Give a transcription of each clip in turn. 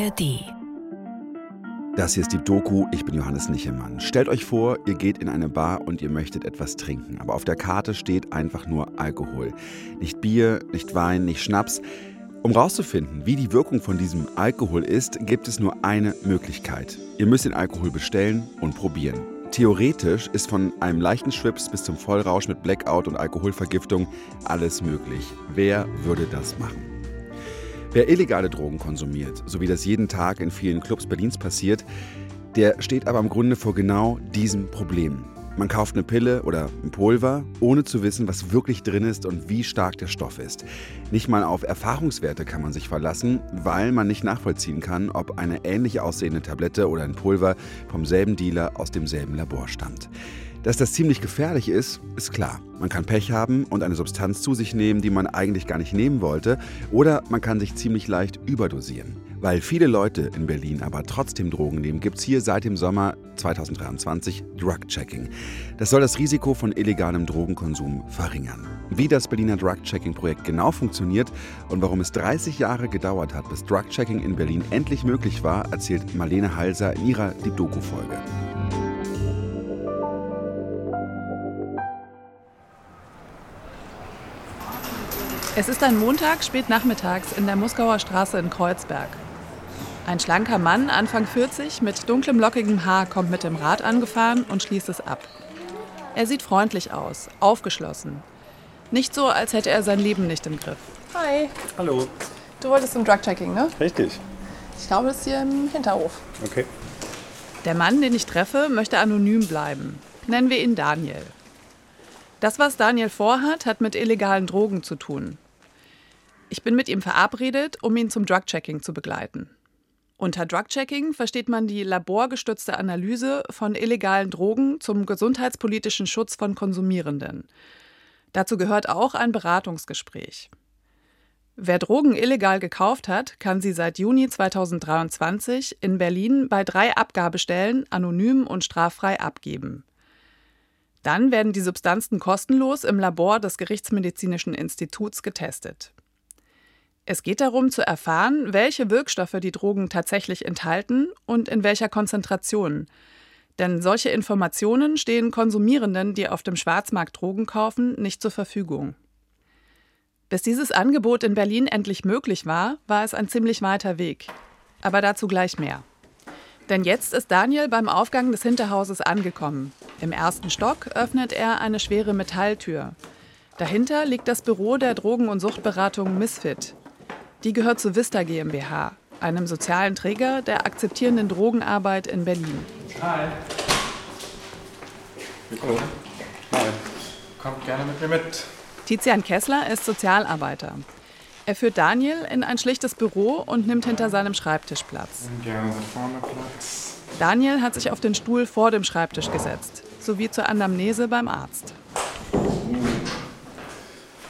ARD. Das hier ist die Doku, ich bin Johannes Nichelmann. Stellt euch vor, ihr geht in eine Bar und ihr möchtet etwas trinken, aber auf der Karte steht einfach nur Alkohol. Nicht Bier, nicht Wein, nicht Schnaps. Um rauszufinden, wie die Wirkung von diesem Alkohol ist, gibt es nur eine Möglichkeit. Ihr müsst den Alkohol bestellen und probieren. Theoretisch ist von einem leichten Schwips bis zum Vollrausch mit Blackout und Alkoholvergiftung alles möglich. Wer würde das machen? Wer illegale Drogen konsumiert, so wie das jeden Tag in vielen Clubs Berlins passiert, der steht aber im Grunde vor genau diesem Problem. Man kauft eine Pille oder ein Pulver, ohne zu wissen, was wirklich drin ist und wie stark der Stoff ist. Nicht mal auf Erfahrungswerte kann man sich verlassen, weil man nicht nachvollziehen kann, ob eine ähnlich aussehende Tablette oder ein Pulver vom selben Dealer aus demselben Labor stammt. Dass das ziemlich gefährlich ist, ist klar. Man kann Pech haben und eine Substanz zu sich nehmen, die man eigentlich gar nicht nehmen wollte, oder man kann sich ziemlich leicht überdosieren. Weil viele Leute in Berlin aber trotzdem Drogen nehmen, gibt es hier seit dem Sommer 2023 Drug-Checking. Das soll das Risiko von illegalem Drogenkonsum verringern. Wie das Berliner Drug-Checking-Projekt genau funktioniert und warum es 30 Jahre gedauert hat, bis Drug-Checking in Berlin endlich möglich war, erzählt Marlene Halser in ihrer Die Doku-Folge. Es ist ein Montag spät nachmittags in der Muskauer Straße in Kreuzberg. Ein schlanker Mann, Anfang 40, mit dunklem lockigem Haar, kommt mit dem Rad angefahren und schließt es ab. Er sieht freundlich aus, aufgeschlossen. Nicht so, als hätte er sein Leben nicht im Griff. Hi, Hallo. du wolltest zum Drug-Checking, ne? Richtig. Ich glaube, das ist hier im Hinterhof. Okay. Der Mann, den ich treffe, möchte anonym bleiben. Nennen wir ihn Daniel. Das, was Daniel vorhat, hat mit illegalen Drogen zu tun. Ich bin mit ihm verabredet, um ihn zum Drug-Checking zu begleiten. Unter Drug-Checking versteht man die laborgestützte Analyse von illegalen Drogen zum gesundheitspolitischen Schutz von Konsumierenden. Dazu gehört auch ein Beratungsgespräch. Wer Drogen illegal gekauft hat, kann sie seit Juni 2023 in Berlin bei drei Abgabestellen anonym und straffrei abgeben. Dann werden die Substanzen kostenlos im Labor des Gerichtsmedizinischen Instituts getestet. Es geht darum zu erfahren, welche Wirkstoffe die Drogen tatsächlich enthalten und in welcher Konzentration. Denn solche Informationen stehen Konsumierenden, die auf dem Schwarzmarkt Drogen kaufen, nicht zur Verfügung. Bis dieses Angebot in Berlin endlich möglich war, war es ein ziemlich weiter Weg. Aber dazu gleich mehr. Denn jetzt ist Daniel beim Aufgang des Hinterhauses angekommen. Im ersten Stock öffnet er eine schwere Metalltür. Dahinter liegt das Büro der Drogen- und Suchtberatung Misfit. Die gehört zu Vista GmbH, einem sozialen Träger der akzeptierenden Drogenarbeit in Berlin. Hi. Hallo. Hi. Kommt gerne mit mir mit. Tizian Kessler ist Sozialarbeiter. Er führt Daniel in ein schlichtes Büro und nimmt hinter seinem Schreibtisch Platz. Gerne so vorne Platz. Daniel hat sich auf den Stuhl vor dem Schreibtisch gesetzt, sowie zur Anamnese beim Arzt.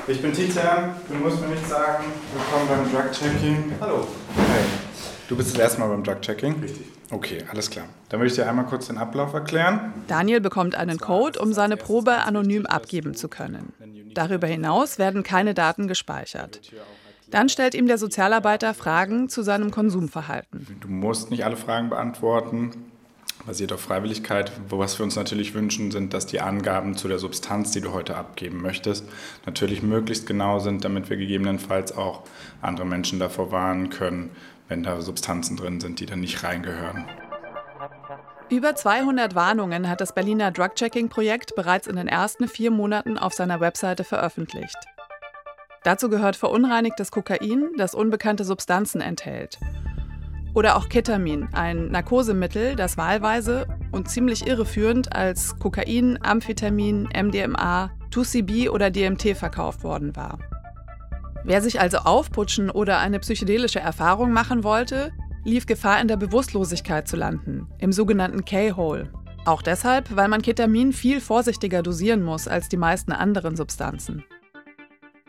Ich bin Tizian, du musst mir nichts sagen. Willkommen beim Drug-Checking. Hallo. Hi. Du bist das erste Mal beim Drug-Checking? Richtig. Okay, alles klar. Dann möchte ich dir einmal kurz den Ablauf erklären. Daniel bekommt einen Code, um seine Probe anonym abgeben zu können. Darüber hinaus werden keine Daten gespeichert. Dann stellt ihm der Sozialarbeiter Fragen zu seinem Konsumverhalten. Du musst nicht alle Fragen beantworten. Basiert auf Freiwilligkeit. Was wir uns natürlich wünschen, sind, dass die Angaben zu der Substanz, die du heute abgeben möchtest, natürlich möglichst genau sind, damit wir gegebenenfalls auch andere Menschen davor warnen können, wenn da Substanzen drin sind, die dann nicht reingehören. Über 200 Warnungen hat das Berliner Drug-Checking-Projekt bereits in den ersten vier Monaten auf seiner Webseite veröffentlicht. Dazu gehört verunreinigtes Kokain, das unbekannte Substanzen enthält. Oder auch Ketamin, ein Narkosemittel, das wahlweise und ziemlich irreführend als Kokain, Amphetamin, MDMA, 2CB oder DMT verkauft worden war. Wer sich also aufputschen oder eine psychedelische Erfahrung machen wollte, lief Gefahr in der Bewusstlosigkeit zu landen, im sogenannten K-Hole. Auch deshalb, weil man Ketamin viel vorsichtiger dosieren muss als die meisten anderen Substanzen.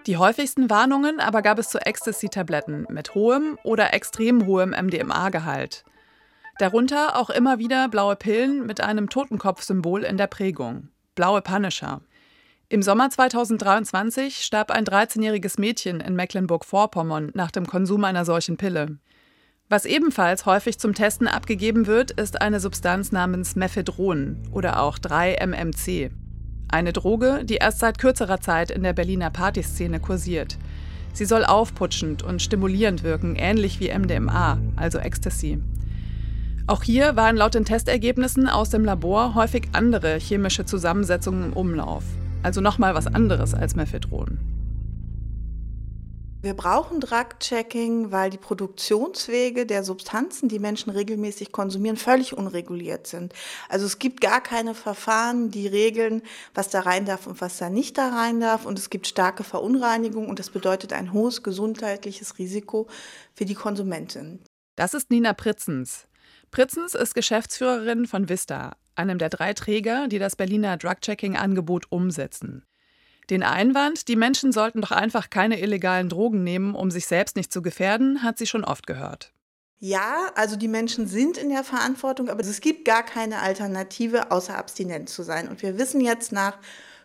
Die häufigsten Warnungen aber gab es zu Ecstasy-Tabletten mit hohem oder extrem hohem MDMA-Gehalt. Darunter auch immer wieder blaue Pillen mit einem Totenkopf-Symbol in der Prägung. Blaue Punisher. Im Sommer 2023 starb ein 13-jähriges Mädchen in Mecklenburg-Vorpommern nach dem Konsum einer solchen Pille. Was ebenfalls häufig zum Testen abgegeben wird, ist eine Substanz namens Mephedron oder auch 3-MMC. Eine Droge, die erst seit kürzerer Zeit in der Berliner Partyszene kursiert. Sie soll aufputschend und stimulierend wirken, ähnlich wie MDMA, also Ecstasy. Auch hier waren laut den Testergebnissen aus dem Labor häufig andere chemische Zusammensetzungen im Umlauf. Also nochmal was anderes als Mephedron. Wir brauchen Drug-Checking, weil die Produktionswege der Substanzen, die Menschen regelmäßig konsumieren, völlig unreguliert sind. Also es gibt gar keine Verfahren, die regeln, was da rein darf und was da nicht da rein darf. Und es gibt starke Verunreinigung und das bedeutet ein hohes gesundheitliches Risiko für die Konsumentin. Das ist Nina Pritzens. Pritzens ist Geschäftsführerin von Vista, einem der drei Träger, die das Berliner Drug-Checking-Angebot umsetzen. Den Einwand, die Menschen sollten doch einfach keine illegalen Drogen nehmen, um sich selbst nicht zu gefährden, hat sie schon oft gehört. Ja, also die Menschen sind in der Verantwortung, aber es gibt gar keine Alternative, außer abstinent zu sein. Und wir wissen jetzt nach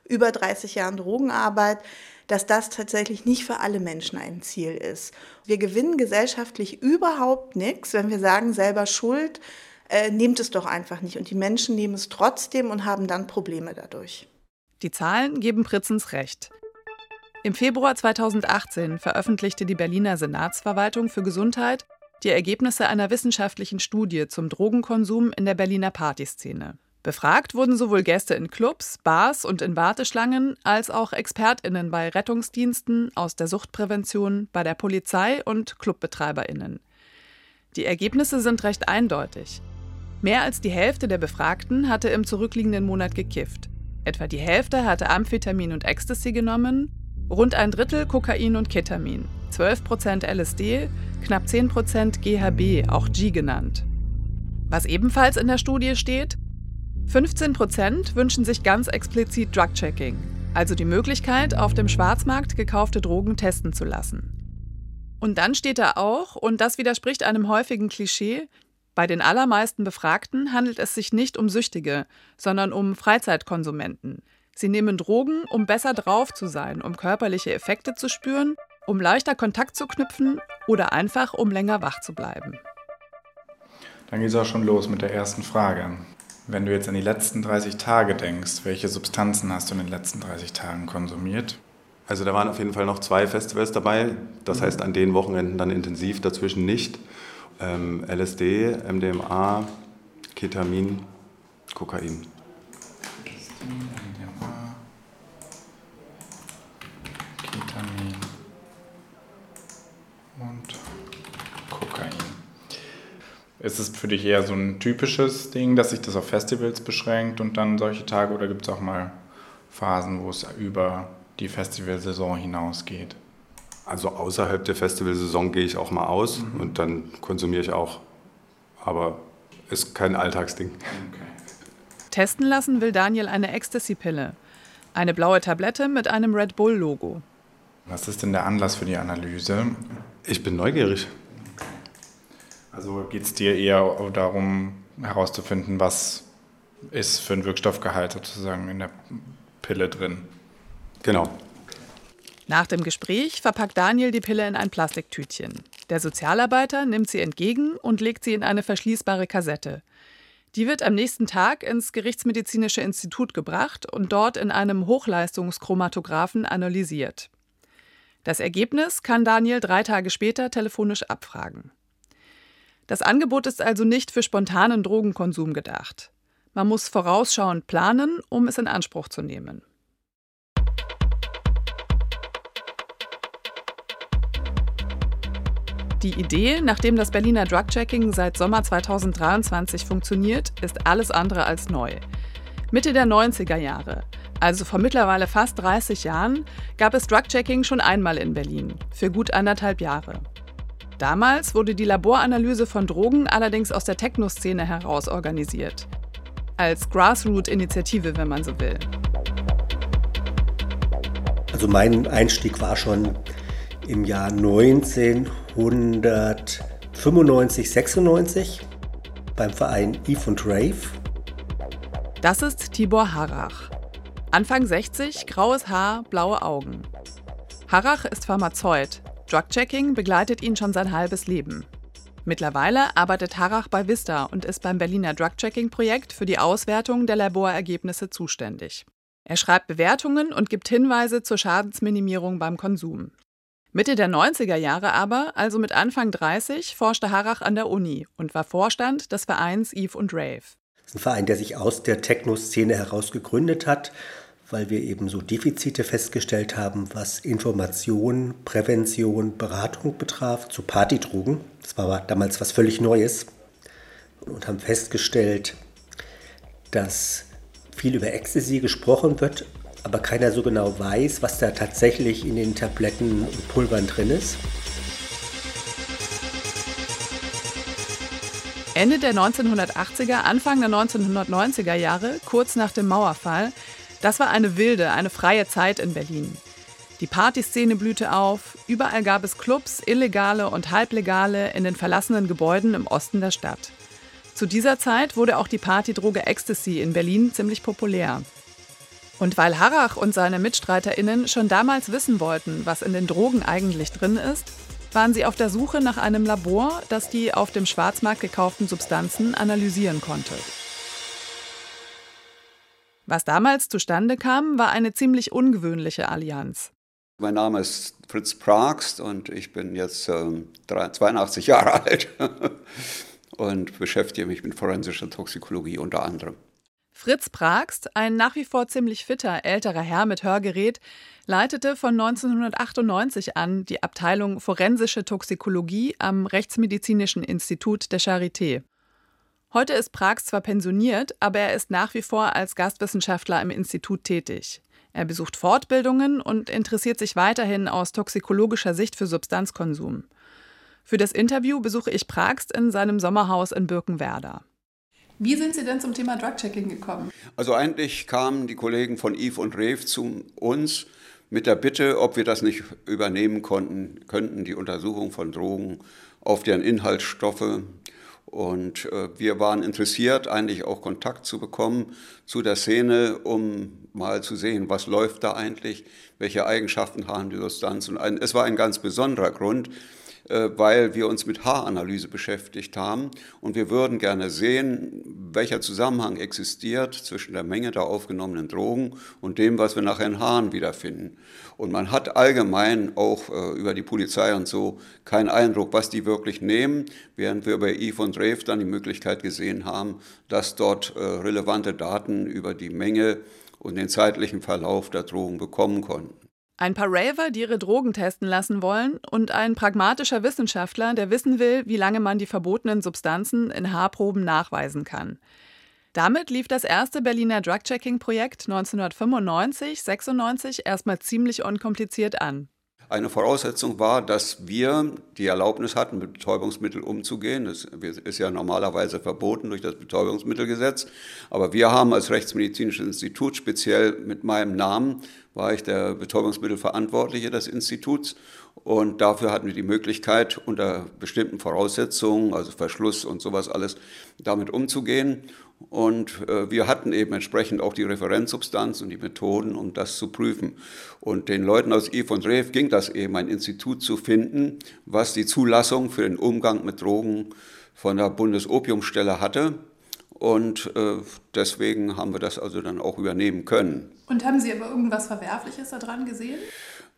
über 30 Jahren Drogenarbeit, dass das tatsächlich nicht für alle Menschen ein Ziel ist. Wir gewinnen gesellschaftlich überhaupt nichts, wenn wir sagen, selber Schuld, äh, nehmt es doch einfach nicht. Und die Menschen nehmen es trotzdem und haben dann Probleme dadurch. Die Zahlen geben Pritzens recht. Im Februar 2018 veröffentlichte die Berliner Senatsverwaltung für Gesundheit die Ergebnisse einer wissenschaftlichen Studie zum Drogenkonsum in der Berliner Partyszene. Befragt wurden sowohl Gäste in Clubs, Bars und in Warteschlangen als auch Expertinnen bei Rettungsdiensten aus der Suchtprävention, bei der Polizei und Clubbetreiberinnen. Die Ergebnisse sind recht eindeutig. Mehr als die Hälfte der Befragten hatte im zurückliegenden Monat gekifft. Etwa die Hälfte hatte Amphetamin und Ecstasy genommen, rund ein Drittel Kokain und Ketamin, 12% LSD, knapp 10% GHB, auch G genannt. Was ebenfalls in der Studie steht, 15% wünschen sich ganz explizit Drug-Checking, also die Möglichkeit, auf dem Schwarzmarkt gekaufte Drogen testen zu lassen. Und dann steht da auch, und das widerspricht einem häufigen Klischee, bei den allermeisten Befragten handelt es sich nicht um Süchtige, sondern um Freizeitkonsumenten. Sie nehmen Drogen, um besser drauf zu sein, um körperliche Effekte zu spüren, um leichter Kontakt zu knüpfen oder einfach um länger wach zu bleiben. Dann geht es auch schon los mit der ersten Frage. Wenn du jetzt an die letzten 30 Tage denkst, welche Substanzen hast du in den letzten 30 Tagen konsumiert? Also da waren auf jeden Fall noch zwei Festivals dabei, das heißt an den Wochenenden dann intensiv, dazwischen nicht ähm, LSD, MDMA, Ketamin, Kokain. LSD, MDMA, Ketamin und Kokain. Ist es für dich eher so ein typisches Ding, dass sich das auf Festivals beschränkt und dann solche Tage oder gibt es auch mal Phasen, wo es über die Festivalsaison hinausgeht? Also außerhalb der Festivalsaison gehe ich auch mal aus mhm. und dann konsumiere ich auch. Aber ist kein Alltagsding. Okay. Testen lassen will Daniel eine Ecstasy-Pille. Eine blaue Tablette mit einem Red Bull-Logo. Was ist denn der Anlass für die Analyse? Ich bin neugierig. Also geht es dir eher darum, herauszufinden, was ist für ein Wirkstoffgehalt sozusagen in der Pille drin? Genau. Nach dem Gespräch verpackt Daniel die Pille in ein Plastiktütchen. Der Sozialarbeiter nimmt sie entgegen und legt sie in eine verschließbare Kassette. Die wird am nächsten Tag ins Gerichtsmedizinische Institut gebracht und dort in einem Hochleistungschromatographen analysiert. Das Ergebnis kann Daniel drei Tage später telefonisch abfragen. Das Angebot ist also nicht für spontanen Drogenkonsum gedacht. Man muss vorausschauend planen, um es in Anspruch zu nehmen. Die Idee, nachdem das Berliner Drug-Checking seit Sommer 2023 funktioniert, ist alles andere als neu. Mitte der 90er Jahre, also vor mittlerweile fast 30 Jahren, gab es Drug-Checking schon einmal in Berlin, für gut anderthalb Jahre. Damals wurde die Laboranalyse von Drogen allerdings aus der Techno-Szene heraus organisiert. Als Grassroot-Initiative, wenn man so will. Also mein Einstieg war schon im Jahr 1995, 96 beim Verein Eve und Rave. Das ist Tibor Harrach. Anfang 60, graues Haar, blaue Augen. Harrach ist Pharmazeut. Drugchecking begleitet ihn schon sein halbes Leben. Mittlerweile arbeitet Harrach bei Vista und ist beim Berliner Drug-Checking-Projekt für die Auswertung der Laborergebnisse zuständig. Er schreibt Bewertungen und gibt Hinweise zur Schadensminimierung beim Konsum. Mitte der 90er Jahre aber, also mit Anfang 30, forschte Harrach an der Uni und war Vorstand des Vereins Eve und Rave. Das ist ein Verein, der sich aus der Techno-Szene heraus gegründet hat, weil wir eben so Defizite festgestellt haben, was Information, Prävention, Beratung betraf zu Partydrogen. Das war damals was völlig Neues. Und haben festgestellt, dass viel über Ecstasy gesprochen wird, aber keiner so genau weiß, was da tatsächlich in den Tabletten und Pulvern drin ist. Ende der 1980er, Anfang der 1990er Jahre, kurz nach dem Mauerfall, das war eine wilde, eine freie Zeit in Berlin. Die Partyszene blühte auf, überall gab es Clubs, illegale und halblegale in den verlassenen Gebäuden im Osten der Stadt. Zu dieser Zeit wurde auch die Partydroge Ecstasy in Berlin ziemlich populär. Und weil Harrach und seine MitstreiterInnen schon damals wissen wollten, was in den Drogen eigentlich drin ist, waren sie auf der Suche nach einem Labor, das die auf dem Schwarzmarkt gekauften Substanzen analysieren konnte. Was damals zustande kam, war eine ziemlich ungewöhnliche Allianz. Mein Name ist Fritz Pragst und ich bin jetzt ähm, 82 Jahre alt und beschäftige mich mit forensischer Toxikologie unter anderem. Fritz Pragst, ein nach wie vor ziemlich fitter älterer Herr mit Hörgerät, leitete von 1998 an die Abteilung Forensische Toxikologie am Rechtsmedizinischen Institut der Charité. Heute ist Pragst zwar pensioniert, aber er ist nach wie vor als Gastwissenschaftler im Institut tätig. Er besucht Fortbildungen und interessiert sich weiterhin aus toxikologischer Sicht für Substanzkonsum. Für das Interview besuche ich Pragst in seinem Sommerhaus in Birkenwerder. Wie sind Sie denn zum Thema Drug-Checking gekommen? Also eigentlich kamen die Kollegen von Eve und Rev zu uns mit der Bitte, ob wir das nicht übernehmen konnten, könnten, die Untersuchung von Drogen auf deren Inhaltsstoffe. Und äh, wir waren interessiert, eigentlich auch Kontakt zu bekommen zu der Szene, um mal zu sehen, was läuft da eigentlich, welche Eigenschaften haben die Substanzen. Ein, es war ein ganz besonderer Grund, weil wir uns mit Haaranalyse beschäftigt haben und wir würden gerne sehen, welcher Zusammenhang existiert zwischen der Menge der aufgenommenen Drogen und dem, was wir nachher in Haaren wiederfinden. Und man hat allgemein auch äh, über die Polizei und so keinen Eindruck, was die wirklich nehmen, während wir bei Eve und Rave dann die Möglichkeit gesehen haben, dass dort äh, relevante Daten über die Menge und den zeitlichen Verlauf der Drogen bekommen konnten. Ein paar Raver, die ihre Drogen testen lassen wollen, und ein pragmatischer Wissenschaftler, der wissen will, wie lange man die verbotenen Substanzen in Haarproben nachweisen kann. Damit lief das erste Berliner Drug-Checking-Projekt 1995-96 erstmal ziemlich unkompliziert an. Eine Voraussetzung war, dass wir die Erlaubnis hatten, mit Betäubungsmitteln umzugehen. Das ist ja normalerweise verboten durch das Betäubungsmittelgesetz. Aber wir haben als Rechtsmedizinisches Institut, speziell mit meinem Namen, war ich der Betäubungsmittelverantwortliche des Instituts. Und dafür hatten wir die Möglichkeit, unter bestimmten Voraussetzungen, also Verschluss und sowas alles, damit umzugehen. Und äh, wir hatten eben entsprechend auch die Referenzsubstanz und die Methoden, um das zu prüfen. Und den Leuten aus IF und REF ging das eben, ein Institut zu finden, was die Zulassung für den Umgang mit Drogen von der Bundesopiumstelle hatte. Und äh, deswegen haben wir das also dann auch übernehmen können. Und haben Sie aber irgendwas Verwerfliches daran gesehen?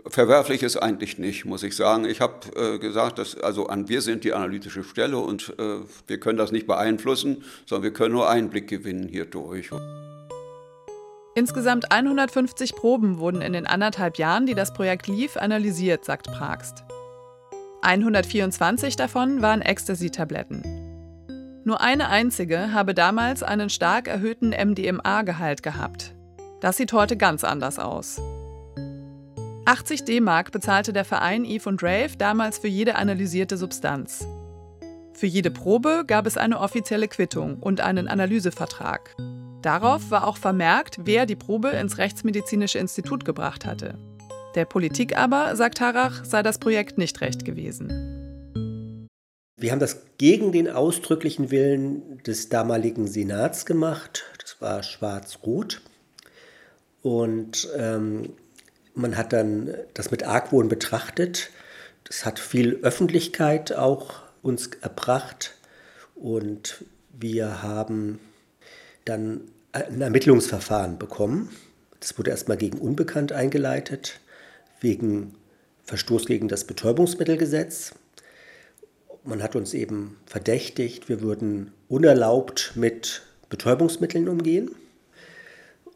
Verwerflich ist eigentlich nicht, muss ich sagen. Ich habe äh, gesagt, dass also an wir sind die analytische Stelle und äh, wir können das nicht beeinflussen, sondern wir können nur Einblick gewinnen hierdurch. Insgesamt 150 Proben wurden in den anderthalb Jahren, die das Projekt lief, analysiert, sagt Pragst. 124 davon waren Ecstasy-Tabletten. Nur eine einzige habe damals einen stark erhöhten MDMA-Gehalt gehabt. Das sieht heute ganz anders aus. 80 D-Mark bezahlte der Verein Eve und Rave damals für jede analysierte Substanz. Für jede Probe gab es eine offizielle Quittung und einen Analysevertrag. Darauf war auch vermerkt, wer die Probe ins Rechtsmedizinische Institut gebracht hatte. Der Politik aber, sagt Harrach, sei das Projekt nicht recht gewesen. Wir haben das gegen den ausdrücklichen Willen des damaligen Senats gemacht. Das war schwarz-rot. Und ähm, man hat dann das mit Argwohn betrachtet. Das hat viel Öffentlichkeit auch uns erbracht und wir haben dann ein Ermittlungsverfahren bekommen. Das wurde erstmal gegen Unbekannt eingeleitet, wegen Verstoß gegen das Betäubungsmittelgesetz. Man hat uns eben verdächtigt, wir würden unerlaubt mit Betäubungsmitteln umgehen.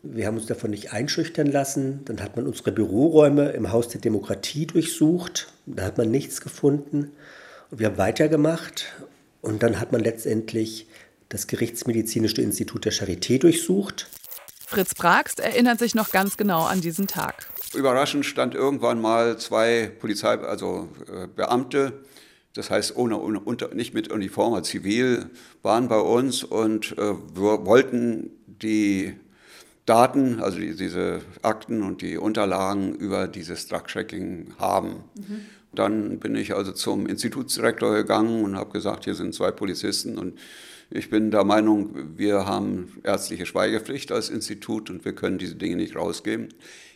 Wir haben uns davon nicht einschüchtern lassen. Dann hat man unsere Büroräume im Haus der Demokratie durchsucht. Da hat man nichts gefunden. Und wir haben weitergemacht. Und dann hat man letztendlich das Gerichtsmedizinische Institut der Charité durchsucht. Fritz Bragst erinnert sich noch ganz genau an diesen Tag. Überraschend stand irgendwann mal zwei Polizei, also äh, Beamte, das heißt ohne, ohne unter, nicht mit Uniform, aber zivil, waren bei uns und äh, wir wollten die Daten, also die, diese Akten und die Unterlagen über dieses Drug-Checking haben. Mhm. Dann bin ich also zum Institutsdirektor gegangen und habe gesagt, hier sind zwei Polizisten und ich bin der Meinung, wir haben ärztliche Schweigepflicht als Institut und wir können diese Dinge nicht rausgeben.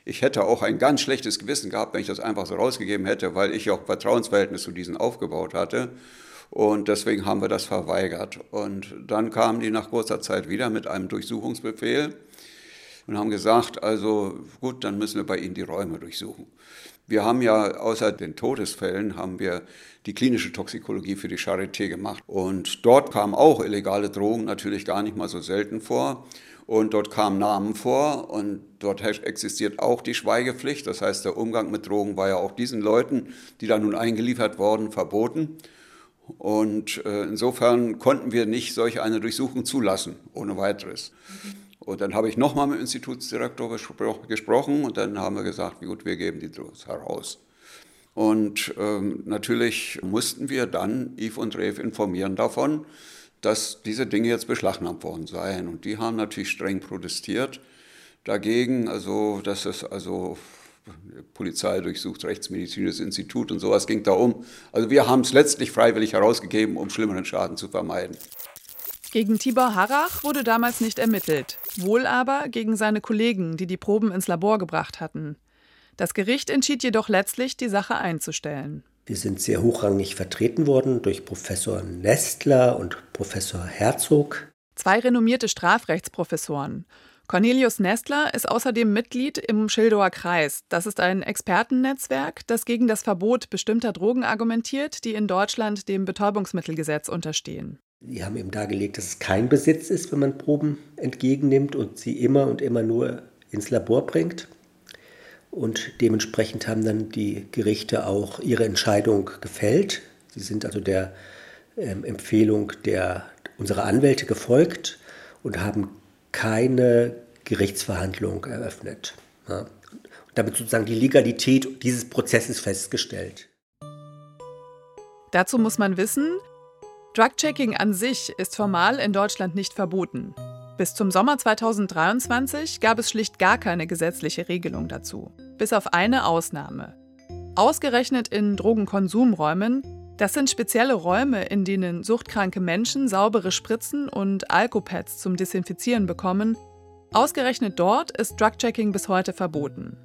Ich hätte auch ein ganz schlechtes Gewissen gehabt, wenn ich das einfach so rausgegeben hätte, weil ich auch Vertrauensverhältnis zu diesen aufgebaut hatte. Und deswegen haben wir das verweigert. Und dann kamen die nach kurzer Zeit wieder mit einem Durchsuchungsbefehl und haben gesagt, also gut, dann müssen wir bei Ihnen die Räume durchsuchen. Wir haben ja außer den Todesfällen haben wir die klinische Toxikologie für die Charité gemacht. Und dort kamen auch illegale Drogen natürlich gar nicht mal so selten vor. Und dort kamen Namen vor und dort existiert auch die Schweigepflicht. Das heißt, der Umgang mit Drogen war ja auch diesen Leuten, die da nun eingeliefert wurden, verboten. Und äh, insofern konnten wir nicht solch eine Durchsuchung zulassen, ohne weiteres. Und dann habe ich nochmal mit dem Institutsdirektor gesprochen und dann haben wir gesagt, gut, wir geben die Dose heraus. Und ähm, natürlich mussten wir dann Yves und Rev informieren davon, dass diese Dinge jetzt beschlagnahmt worden seien. Und die haben natürlich streng protestiert dagegen, also dass es also Polizei durchsucht, Rechtsmedizinisches Institut und sowas ging da um. Also wir haben es letztlich freiwillig herausgegeben, um schlimmeren Schaden zu vermeiden. Gegen Tibor Harrach wurde damals nicht ermittelt, wohl aber gegen seine Kollegen, die die Proben ins Labor gebracht hatten. Das Gericht entschied jedoch letztlich, die Sache einzustellen. Wir sind sehr hochrangig vertreten worden durch Professor Nestler und Professor Herzog. Zwei renommierte Strafrechtsprofessoren. Cornelius Nestler ist außerdem Mitglied im Schildower Kreis. Das ist ein Expertennetzwerk, das gegen das Verbot bestimmter Drogen argumentiert, die in Deutschland dem Betäubungsmittelgesetz unterstehen. Die haben eben dargelegt, dass es kein Besitz ist, wenn man Proben entgegennimmt und sie immer und immer nur ins Labor bringt. Und dementsprechend haben dann die Gerichte auch ihre Entscheidung gefällt. Sie sind also der ähm, Empfehlung der, unserer Anwälte gefolgt und haben keine Gerichtsverhandlung eröffnet. Ja. Damit sozusagen die Legalität dieses Prozesses festgestellt. Dazu muss man wissen, Drug-Checking an sich ist formal in Deutschland nicht verboten. Bis zum Sommer 2023 gab es schlicht gar keine gesetzliche Regelung dazu. Bis auf eine Ausnahme. Ausgerechnet in Drogenkonsumräumen, das sind spezielle Räume, in denen suchtkranke Menschen saubere Spritzen und Alkopads zum Desinfizieren bekommen. Ausgerechnet dort ist Drug-Checking bis heute verboten.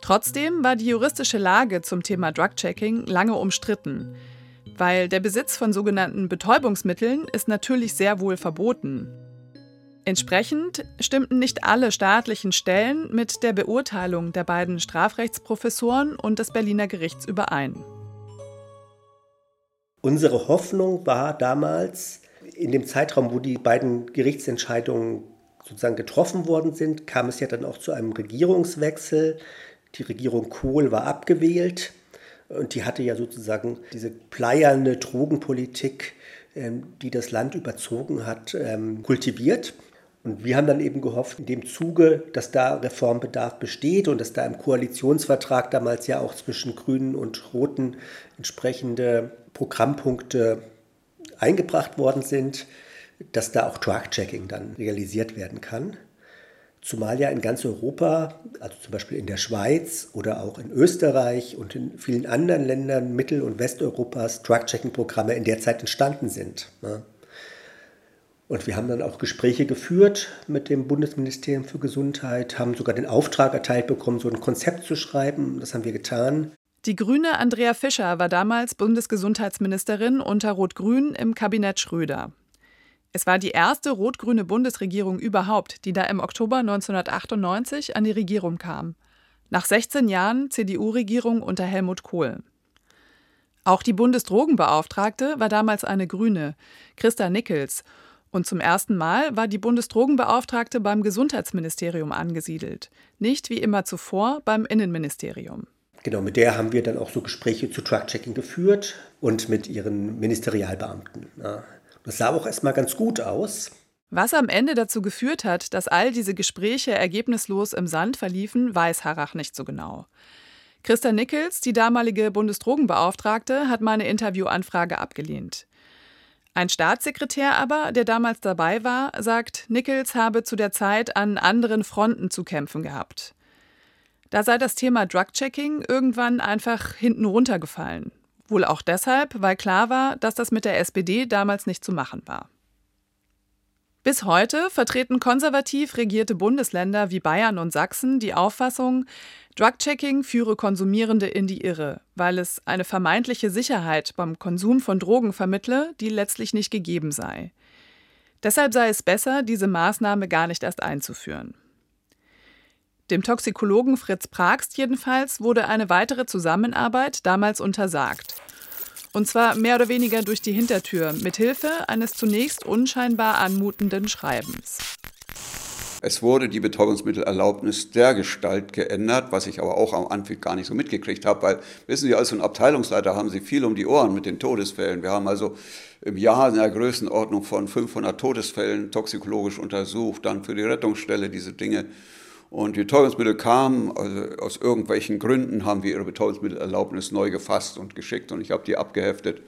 Trotzdem war die juristische Lage zum Thema Drug-Checking lange umstritten weil der Besitz von sogenannten Betäubungsmitteln ist natürlich sehr wohl verboten. Entsprechend stimmten nicht alle staatlichen Stellen mit der Beurteilung der beiden Strafrechtsprofessoren und des Berliner Gerichts überein. Unsere Hoffnung war damals, in dem Zeitraum, wo die beiden Gerichtsentscheidungen sozusagen getroffen worden sind, kam es ja dann auch zu einem Regierungswechsel. Die Regierung Kohl war abgewählt. Und die hatte ja sozusagen diese pleierne Drogenpolitik, ähm, die das Land überzogen hat, ähm, kultiviert. Und wir haben dann eben gehofft, in dem Zuge, dass da Reformbedarf besteht und dass da im Koalitionsvertrag damals ja auch zwischen Grünen und Roten entsprechende Programmpunkte eingebracht worden sind, dass da auch Drug-Checking dann realisiert werden kann. Zumal ja in ganz Europa, also zum Beispiel in der Schweiz oder auch in Österreich und in vielen anderen Ländern Mittel- und Westeuropas Drug-Checking-Programme in der Zeit entstanden sind. Ne? Und wir haben dann auch Gespräche geführt mit dem Bundesministerium für Gesundheit, haben sogar den Auftrag erteilt bekommen, so ein Konzept zu schreiben. Das haben wir getan. Die grüne Andrea Fischer war damals Bundesgesundheitsministerin unter Rot-Grün im Kabinett Schröder. Es war die erste rot-grüne Bundesregierung überhaupt, die da im Oktober 1998 an die Regierung kam. Nach 16 Jahren CDU-Regierung unter Helmut Kohl. Auch die Bundesdrogenbeauftragte war damals eine Grüne, Christa Nickels. Und zum ersten Mal war die Bundesdrogenbeauftragte beim Gesundheitsministerium angesiedelt, nicht wie immer zuvor beim Innenministerium. Genau, mit der haben wir dann auch so Gespräche zu Truck-Checking geführt und mit ihren Ministerialbeamten. Das sah auch erstmal ganz gut aus. Was am Ende dazu geführt hat, dass all diese Gespräche ergebnislos im Sand verliefen, weiß Harrach nicht so genau. Christa Nickels, die damalige Bundesdrogenbeauftragte, hat meine Interviewanfrage abgelehnt. Ein Staatssekretär aber, der damals dabei war, sagt, Nickels habe zu der Zeit an anderen Fronten zu kämpfen gehabt. Da sei das Thema Drug-Checking irgendwann einfach hinten runtergefallen. Wohl auch deshalb, weil klar war, dass das mit der SPD damals nicht zu machen war. Bis heute vertreten konservativ regierte Bundesländer wie Bayern und Sachsen die Auffassung, Drug-Checking führe Konsumierende in die Irre, weil es eine vermeintliche Sicherheit beim Konsum von Drogen vermittle, die letztlich nicht gegeben sei. Deshalb sei es besser, diese Maßnahme gar nicht erst einzuführen. Dem Toxikologen Fritz Pragst jedenfalls wurde eine weitere Zusammenarbeit damals untersagt. Und zwar mehr oder weniger durch die Hintertür, mit Hilfe eines zunächst unscheinbar anmutenden Schreibens. Es wurde die Betäubungsmittelerlaubnis der Gestalt geändert, was ich aber auch am Anfang gar nicht so mitgekriegt habe, weil, wissen Sie, als ein Abteilungsleiter haben Sie viel um die Ohren mit den Todesfällen. Wir haben also im Jahr in der Größenordnung von 500 Todesfällen toxikologisch untersucht, dann für die Rettungsstelle diese Dinge. Und die Betäubungsmittel kamen, also aus irgendwelchen Gründen haben wir ihre Betäubungsmittelerlaubnis neu gefasst und geschickt und ich habe die abgeheftet.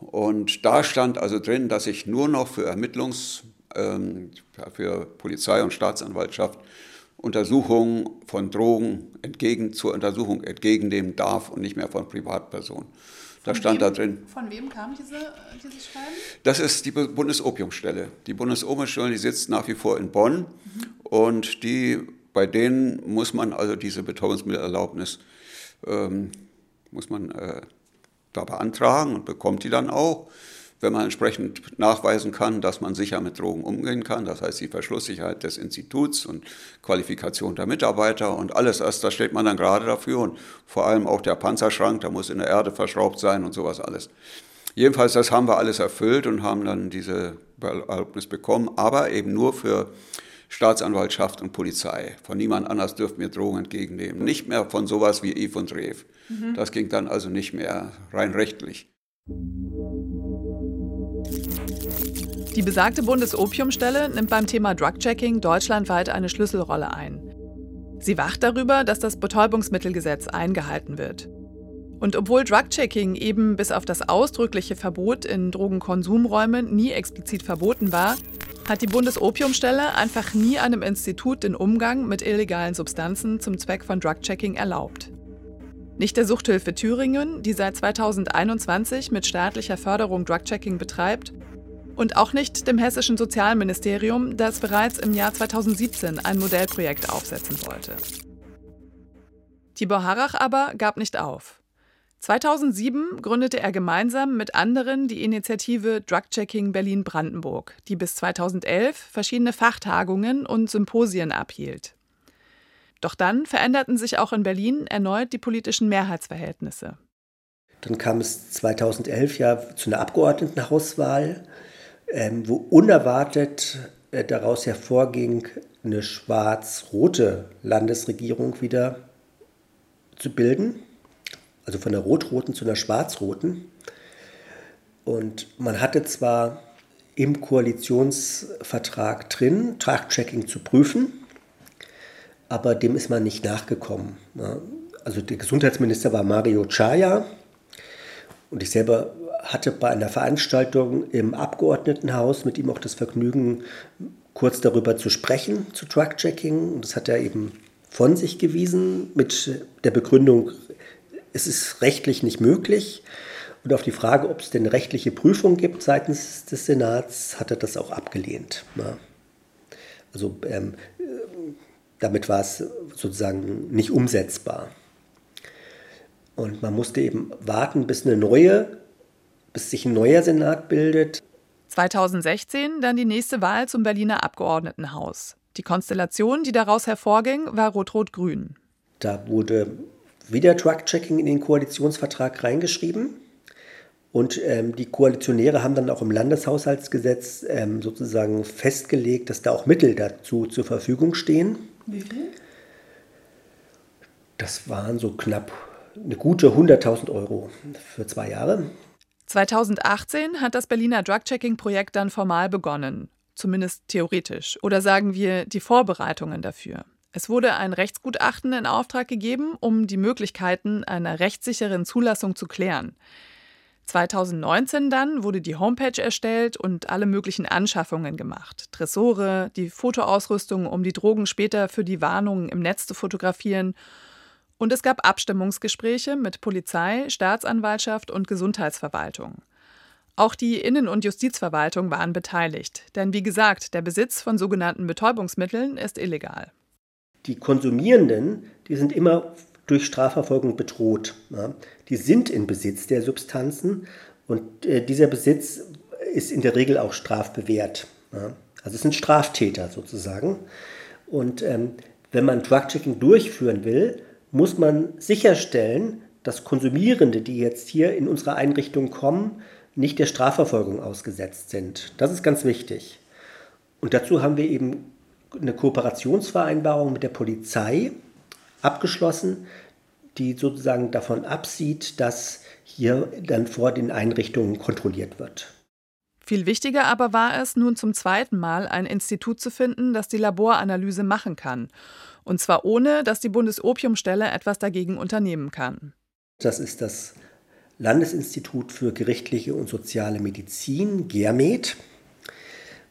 Und da stand also drin, dass ich nur noch für Ermittlungs- ähm, für Polizei und Staatsanwaltschaft Untersuchungen von Drogen entgegen zur Untersuchung entgegennehmen darf und nicht mehr von Privatpersonen. Da von stand wem, da drin. Von wem kam diese, dieses Schreiben? Das ist die Bundesopiumstelle. Die Bundesopiumstelle, die sitzt nach wie vor in Bonn mhm. und die, bei denen muss man also diese Betäubungsmittelerlaubnis ähm, muss man äh, da beantragen und bekommt die dann auch wenn man entsprechend nachweisen kann, dass man sicher mit Drogen umgehen kann, das heißt die Verschlusssicherheit des Instituts und Qualifikation der Mitarbeiter und alles das, da steht man dann gerade dafür und vor allem auch der Panzerschrank, der muss in der Erde verschraubt sein und sowas alles. Jedenfalls, das haben wir alles erfüllt und haben dann diese Erlaubnis bekommen, aber eben nur für Staatsanwaltschaft und Polizei. Von niemand anders dürften wir Drogen entgegennehmen. Nicht mehr von sowas wie Eve und Rev. Mhm. Das ging dann also nicht mehr rein rechtlich. Die besagte Bundesopiumstelle nimmt beim Thema Drugchecking deutschlandweit eine Schlüsselrolle ein. Sie wacht darüber, dass das Betäubungsmittelgesetz eingehalten wird. Und obwohl Drugchecking eben bis auf das ausdrückliche Verbot in Drogenkonsumräumen nie explizit verboten war, hat die Bundesopiumstelle einfach nie einem Institut den Umgang mit illegalen Substanzen zum Zweck von Drugchecking erlaubt. Nicht der Suchthilfe Thüringen, die seit 2021 mit staatlicher Förderung Drugchecking betreibt, und auch nicht dem hessischen Sozialministerium, das bereits im Jahr 2017 ein Modellprojekt aufsetzen wollte. Tibor Harrach aber gab nicht auf. 2007 gründete er gemeinsam mit anderen die Initiative Drugchecking Berlin-Brandenburg, die bis 2011 verschiedene Fachtagungen und Symposien abhielt. Doch dann veränderten sich auch in Berlin erneut die politischen Mehrheitsverhältnisse. Dann kam es 2011 ja zu einer Abgeordnetenhauswahl ähm, wo unerwartet äh, daraus hervorging, eine schwarz-rote Landesregierung wieder zu bilden. Also von der rot-roten zu einer schwarz-roten. Und man hatte zwar im Koalitionsvertrag drin, Tragchecking zu prüfen, aber dem ist man nicht nachgekommen. Also der Gesundheitsminister war Mario Chaya und ich selber hatte bei einer Veranstaltung im Abgeordnetenhaus mit ihm auch das Vergnügen, kurz darüber zu sprechen, zu Truck-Checking. Und das hat er eben von sich gewiesen mit der Begründung, es ist rechtlich nicht möglich. Und auf die Frage, ob es denn rechtliche Prüfung gibt seitens des Senats, hat er das auch abgelehnt. Also ähm, damit war es sozusagen nicht umsetzbar. Und man musste eben warten, bis eine neue, bis sich ein neuer Senat bildet. 2016 dann die nächste Wahl zum Berliner Abgeordnetenhaus. Die Konstellation, die daraus hervorging, war Rot-Rot-Grün. Da wurde wieder Drug-Checking in den Koalitionsvertrag reingeschrieben. Und ähm, die Koalitionäre haben dann auch im Landeshaushaltsgesetz ähm, sozusagen festgelegt, dass da auch Mittel dazu zur Verfügung stehen. Wie viel? Das waren so knapp eine gute 100.000 Euro für zwei Jahre. 2018 hat das Berliner Drug-Checking-Projekt dann formal begonnen, zumindest theoretisch, oder sagen wir die Vorbereitungen dafür. Es wurde ein Rechtsgutachten in Auftrag gegeben, um die Möglichkeiten einer rechtssicheren Zulassung zu klären. 2019 dann wurde die Homepage erstellt und alle möglichen Anschaffungen gemacht. Tresore, die Fotoausrüstung, um die Drogen später für die Warnungen im Netz zu fotografieren und es gab Abstimmungsgespräche mit Polizei, Staatsanwaltschaft und Gesundheitsverwaltung. Auch die Innen- und Justizverwaltung waren beteiligt, denn wie gesagt, der Besitz von sogenannten Betäubungsmitteln ist illegal. Die Konsumierenden, die sind immer durch Strafverfolgung bedroht. Die sind in Besitz der Substanzen und äh, dieser Besitz ist in der Regel auch strafbewehrt. Also es sind Straftäter sozusagen. Und ähm, wenn man Drug-Checking durchführen will, muss man sicherstellen, dass Konsumierende, die jetzt hier in unsere Einrichtung kommen, nicht der Strafverfolgung ausgesetzt sind. Das ist ganz wichtig. Und dazu haben wir eben eine Kooperationsvereinbarung mit der Polizei abgeschlossen, die sozusagen davon absieht, dass hier dann vor den Einrichtungen kontrolliert wird. Viel wichtiger aber war es, nun zum zweiten Mal ein Institut zu finden, das die Laboranalyse machen kann und zwar ohne, dass die Bundesopiumstelle etwas dagegen unternehmen kann. Das ist das Landesinstitut für gerichtliche und soziale Medizin, GERMED.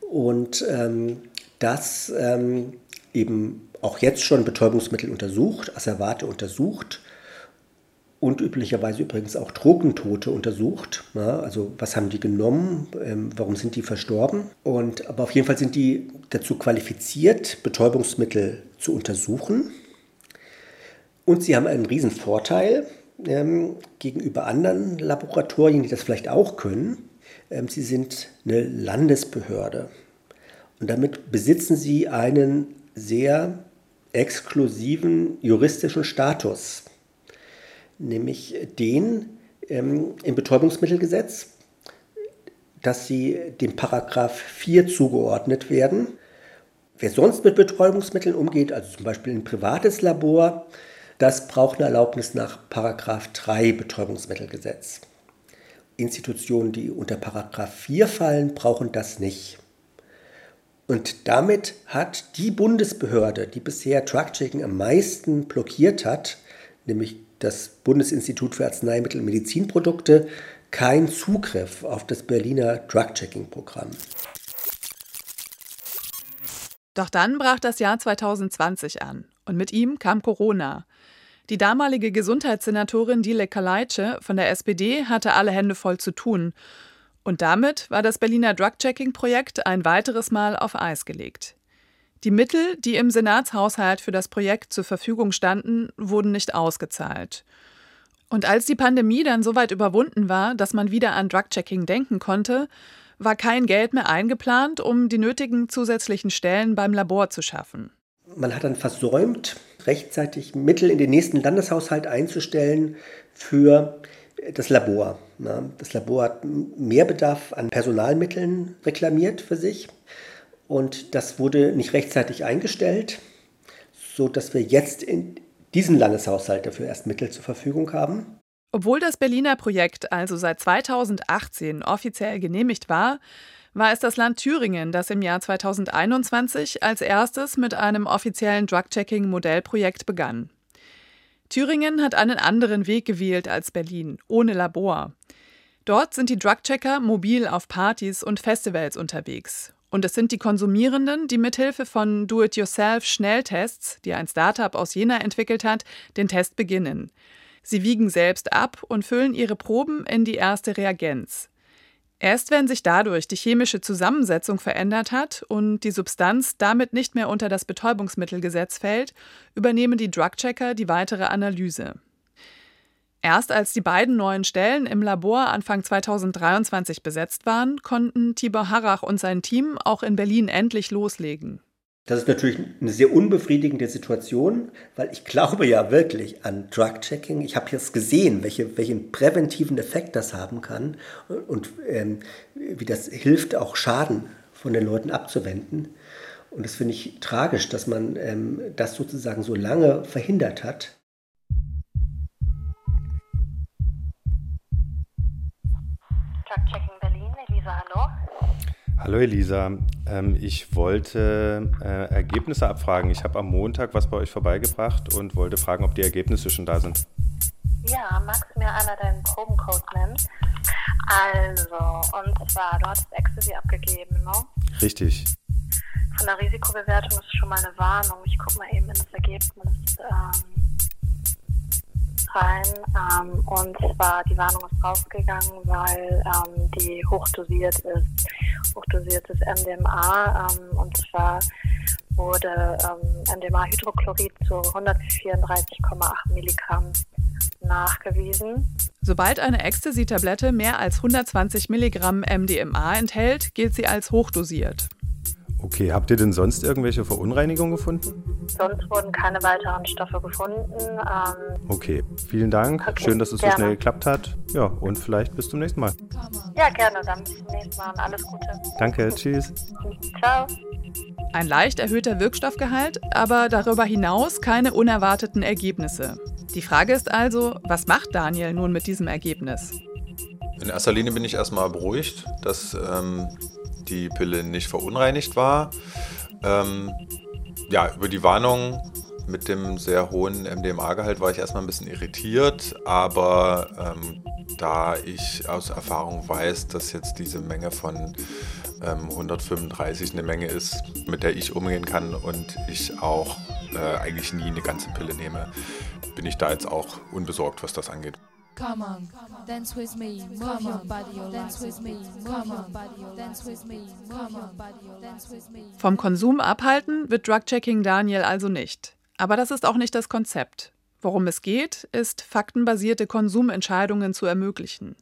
Und ähm, das ähm, eben auch jetzt schon Betäubungsmittel untersucht, Asservate untersucht und üblicherweise übrigens auch Drogentote untersucht. Ja, also was haben die genommen, ähm, warum sind die verstorben? Und, aber auf jeden Fall sind die dazu qualifiziert, Betäubungsmittel zu untersuchen. Und sie haben einen riesen Vorteil ähm, gegenüber anderen Laboratorien, die das vielleicht auch können. Ähm, sie sind eine Landesbehörde. Und damit besitzen sie einen sehr exklusiven juristischen Status nämlich den ähm, im Betäubungsmittelgesetz, dass sie dem Paragraph 4 zugeordnet werden. Wer sonst mit Betäubungsmitteln umgeht, also zum Beispiel ein privates Labor, das braucht eine Erlaubnis nach Paragraph 3 Betäubungsmittelgesetz. Institutionen, die unter Paragraph 4 fallen, brauchen das nicht. Und damit hat die Bundesbehörde, die bisher Drug-Checking am meisten blockiert hat, nämlich das Bundesinstitut für Arzneimittel und Medizinprodukte keinen Zugriff auf das Berliner Drug-Checking-Programm. Doch dann brach das Jahr 2020 an und mit ihm kam Corona. Die damalige Gesundheitssenatorin Dilek Kaleitsche von der SPD hatte alle Hände voll zu tun. Und damit war das Berliner Drug-Checking-Projekt ein weiteres Mal auf Eis gelegt. Die Mittel, die im Senatshaushalt für das Projekt zur Verfügung standen, wurden nicht ausgezahlt. Und als die Pandemie dann so weit überwunden war, dass man wieder an Drug-Checking denken konnte, war kein Geld mehr eingeplant, um die nötigen zusätzlichen Stellen beim Labor zu schaffen. Man hat dann versäumt, rechtzeitig Mittel in den nächsten Landeshaushalt einzustellen für das Labor. Das Labor hat mehr Bedarf an Personalmitteln reklamiert für sich. Und das wurde nicht rechtzeitig eingestellt, sodass wir jetzt in diesem Landeshaushalt dafür erst Mittel zur Verfügung haben. Obwohl das Berliner Projekt also seit 2018 offiziell genehmigt war, war es das Land Thüringen, das im Jahr 2021 als erstes mit einem offiziellen Drug-Checking-Modellprojekt begann. Thüringen hat einen anderen Weg gewählt als Berlin, ohne Labor. Dort sind die Drug-Checker mobil auf Partys und Festivals unterwegs und es sind die Konsumierenden, die mithilfe von Do-it-yourself-Schnelltests, die ein Startup aus Jena entwickelt hat, den Test beginnen. Sie wiegen selbst ab und füllen ihre Proben in die erste Reagenz. Erst wenn sich dadurch die chemische Zusammensetzung verändert hat und die Substanz damit nicht mehr unter das Betäubungsmittelgesetz fällt, übernehmen die Drugchecker die weitere Analyse. Erst als die beiden neuen Stellen im Labor Anfang 2023 besetzt waren, konnten Tibor Harrach und sein Team auch in Berlin endlich loslegen. Das ist natürlich eine sehr unbefriedigende Situation, weil ich glaube ja wirklich an Drug-Checking. Ich habe jetzt gesehen, welche, welchen präventiven Effekt das haben kann und ähm, wie das hilft, auch Schaden von den Leuten abzuwenden. Und das finde ich tragisch, dass man ähm, das sozusagen so lange verhindert hat. Drug-Checking Berlin, Elisa, hallo. Hallo Elisa, ähm, ich wollte äh, Ergebnisse abfragen. Ich habe am Montag was bei euch vorbeigebracht und wollte fragen, ob die Ergebnisse schon da sind. Ja, magst du mir einmal deinen Probencode nennen? Also, und zwar, du hast Ecstasy abgegeben, ne? Richtig. Von der Risikobewertung ist schon mal eine Warnung. Ich gucke mal eben in das Ergebnis ähm, rein. Ähm, und zwar, die Warnung ist rausgegangen, weil ähm, die hochdosiert ist. Hochdosiertes MDMA. Ähm, und zwar wurde ähm, MDMA-Hydrochlorid zu 134,8 Milligramm nachgewiesen. Sobald eine Ecstasy-Tablette mehr als 120 Milligramm MDMA enthält, gilt sie als hochdosiert. Okay, habt ihr denn sonst irgendwelche Verunreinigungen gefunden? Sonst wurden keine weiteren Stoffe gefunden. Ähm, okay, vielen Dank. Okay, Schön, dass es so gerne. schnell geklappt hat. Ja, und vielleicht bis zum nächsten Mal. ja, gerne, dann bis zum nächsten Mal und alles Gute. Danke, tschüss. Ciao. Ein leicht erhöhter Wirkstoffgehalt, aber darüber hinaus keine unerwarteten Ergebnisse. Die Frage ist also, was macht Daniel nun mit diesem Ergebnis? In erster Linie bin ich erstmal beruhigt, dass ähm, die Pille nicht verunreinigt war. Ähm, ja, über die Warnung mit dem sehr hohen MDMA-Gehalt war ich erstmal ein bisschen irritiert, aber ähm, da ich aus Erfahrung weiß, dass jetzt diese Menge von ähm, 135 eine Menge ist, mit der ich umgehen kann und ich auch äh, eigentlich nie eine ganze Pille nehme, bin ich da jetzt auch unbesorgt, was das angeht. Come on, dance with me, move your body, dance with me, your body, dance with me, your body, dance with me. Vom Konsum abhalten wird Drug-Checking Daniel also nicht. Aber das ist auch nicht das Konzept. Worum es geht, ist, faktenbasierte Konsumentscheidungen zu ermöglichen.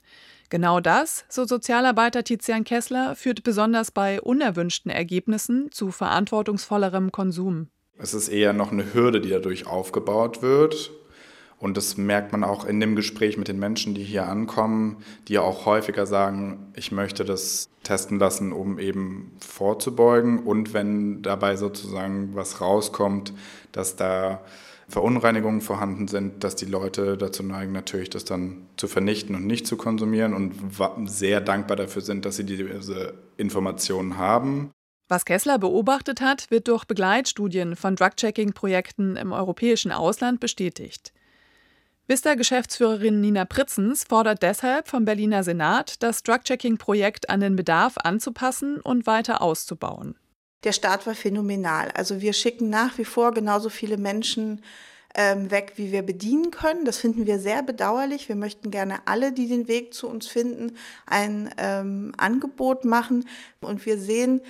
Genau das, so Sozialarbeiter Tizian Kessler, führt besonders bei unerwünschten Ergebnissen zu verantwortungsvollerem Konsum. Es ist eher noch eine Hürde, die dadurch aufgebaut wird. Und das merkt man auch in dem Gespräch mit den Menschen, die hier ankommen, die ja auch häufiger sagen, ich möchte das testen lassen, um eben vorzubeugen. Und wenn dabei sozusagen was rauskommt, dass da Verunreinigungen vorhanden sind, dass die Leute dazu neigen, natürlich das dann zu vernichten und nicht zu konsumieren und sehr dankbar dafür sind, dass sie diese Informationen haben. Was Kessler beobachtet hat, wird durch Begleitstudien von Drug-Checking-Projekten im europäischen Ausland bestätigt. Vista-Geschäftsführerin Nina Pritzens fordert deshalb vom Berliner Senat, das Drug-Checking-Projekt an den Bedarf anzupassen und weiter auszubauen. Der Start war phänomenal. Also wir schicken nach wie vor genauso viele Menschen ähm, weg, wie wir bedienen können. Das finden wir sehr bedauerlich. Wir möchten gerne alle, die den Weg zu uns finden, ein ähm, Angebot machen. Und wir sehen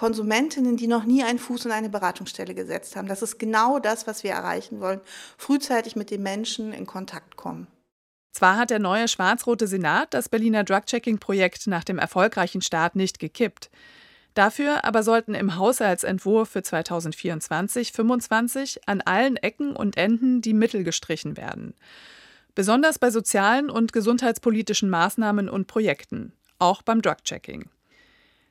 Konsumentinnen, die noch nie einen Fuß in eine Beratungsstelle gesetzt haben. Das ist genau das, was wir erreichen wollen. Frühzeitig mit den Menschen in Kontakt kommen. Zwar hat der neue schwarz-rote Senat das Berliner Drug-Checking-Projekt nach dem erfolgreichen Start nicht gekippt. Dafür aber sollten im Haushaltsentwurf für 2024-25 an allen Ecken und Enden die Mittel gestrichen werden. Besonders bei sozialen und gesundheitspolitischen Maßnahmen und Projekten, auch beim Drug-Checking.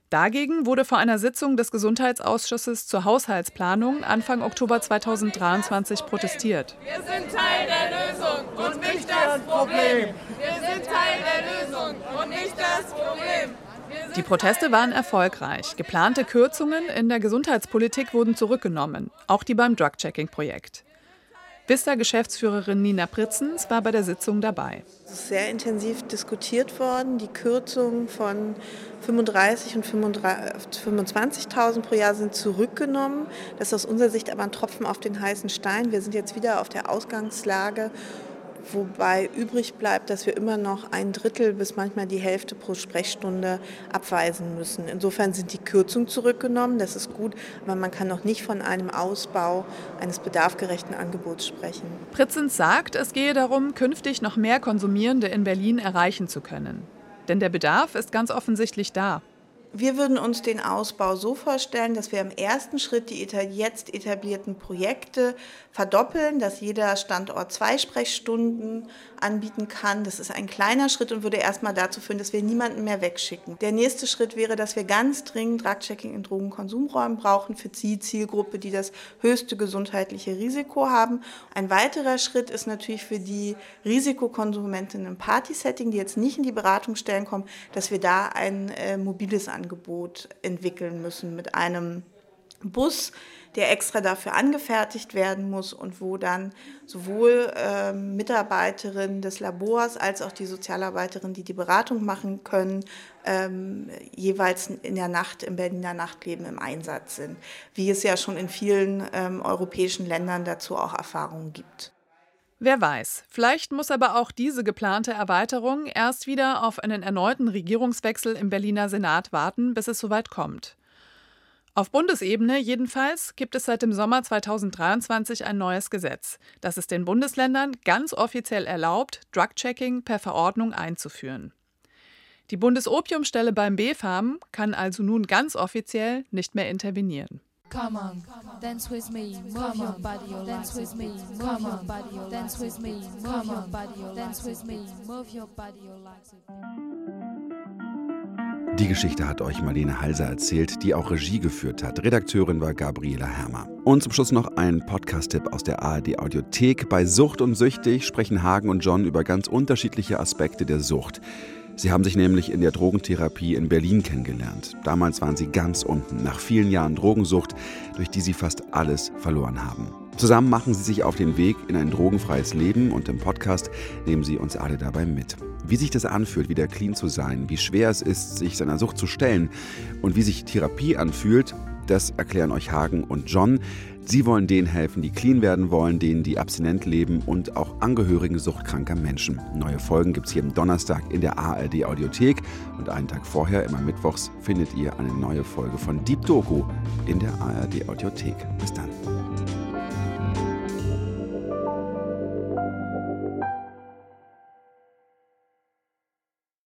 Dagegen wurde vor einer Sitzung des Gesundheitsausschusses zur Haushaltsplanung Anfang Oktober 2023 protestiert. Wir sind Teil der Lösung und nicht das Problem. Wir sind Teil der Lösung und nicht das Problem. Die Proteste waren erfolgreich. Geplante Kürzungen in der Gesundheitspolitik wurden zurückgenommen, auch die beim Drug-Checking-Projekt. Vista-Geschäftsführerin Nina Pritzens war bei der Sitzung dabei. Es ist sehr intensiv diskutiert worden. Die Kürzungen von 35 und 25.000 pro Jahr sind zurückgenommen. Das ist aus unserer Sicht aber ein Tropfen auf den heißen Stein. Wir sind jetzt wieder auf der Ausgangslage wobei übrig bleibt, dass wir immer noch ein Drittel bis manchmal die Hälfte pro Sprechstunde abweisen müssen. Insofern sind die Kürzungen zurückgenommen, das ist gut, aber man kann noch nicht von einem Ausbau eines bedarfgerechten Angebots sprechen. Pritzens sagt, es gehe darum, künftig noch mehr Konsumierende in Berlin erreichen zu können. Denn der Bedarf ist ganz offensichtlich da. Wir würden uns den Ausbau so vorstellen, dass wir im ersten Schritt die jetzt etablierten Projekte verdoppeln, dass jeder Standort zwei Sprechstunden anbieten kann. Das ist ein kleiner Schritt und würde erstmal dazu führen, dass wir niemanden mehr wegschicken. Der nächste Schritt wäre, dass wir ganz dringend Drug-Checking in Drogenkonsumräumen brauchen für die Zielgruppe, die das höchste gesundheitliche Risiko haben. Ein weiterer Schritt ist natürlich für die Risikokonsumentinnen im Party-Setting, die jetzt nicht in die Beratungsstellen kommen, dass wir da ein äh, mobiles Angebot entwickeln müssen mit einem Bus, der extra dafür angefertigt werden muss und wo dann sowohl äh, Mitarbeiterinnen des Labors als auch die Sozialarbeiterinnen, die die Beratung machen können, ähm, jeweils in der Nacht im Berliner Nachtleben im Einsatz sind, wie es ja schon in vielen ähm, europäischen Ländern dazu auch Erfahrungen gibt. Wer weiß, vielleicht muss aber auch diese geplante Erweiterung erst wieder auf einen erneuten Regierungswechsel im Berliner Senat warten, bis es soweit kommt. Auf Bundesebene jedenfalls gibt es seit dem Sommer 2023 ein neues Gesetz, das es den Bundesländern ganz offiziell erlaubt, Drug-Checking per Verordnung einzuführen. Die Bundesopiumstelle beim BfArM kann also nun ganz offiziell nicht mehr intervenieren. Come on, dance with me, move your body, dance with me, move your body, dance with me, move your body, dance with me, move your body, Die Geschichte hat euch Marlene Halser erzählt, die auch Regie geführt hat. Redakteurin war Gabriela Hermer. Und zum Schluss noch ein Podcast-Tipp aus der ARD Audiothek. Bei Sucht und Süchtig sprechen Hagen und John über ganz unterschiedliche Aspekte der Sucht. Sie haben sich nämlich in der Drogentherapie in Berlin kennengelernt. Damals waren sie ganz unten, nach vielen Jahren Drogensucht, durch die sie fast alles verloren haben. Zusammen machen sie sich auf den Weg in ein drogenfreies Leben und im Podcast nehmen sie uns alle dabei mit. Wie sich das anfühlt, wieder clean zu sein, wie schwer es ist, sich seiner Sucht zu stellen und wie sich Therapie anfühlt, das erklären euch Hagen und John. Sie wollen denen helfen, die clean werden wollen, denen, die abstinent leben und auch Angehörigen suchtkranker Menschen. Neue Folgen gibt es jeden Donnerstag in der ARD Audiothek und einen Tag vorher, immer mittwochs, findet ihr eine neue Folge von Deep Doku in der ARD Audiothek. Bis dann.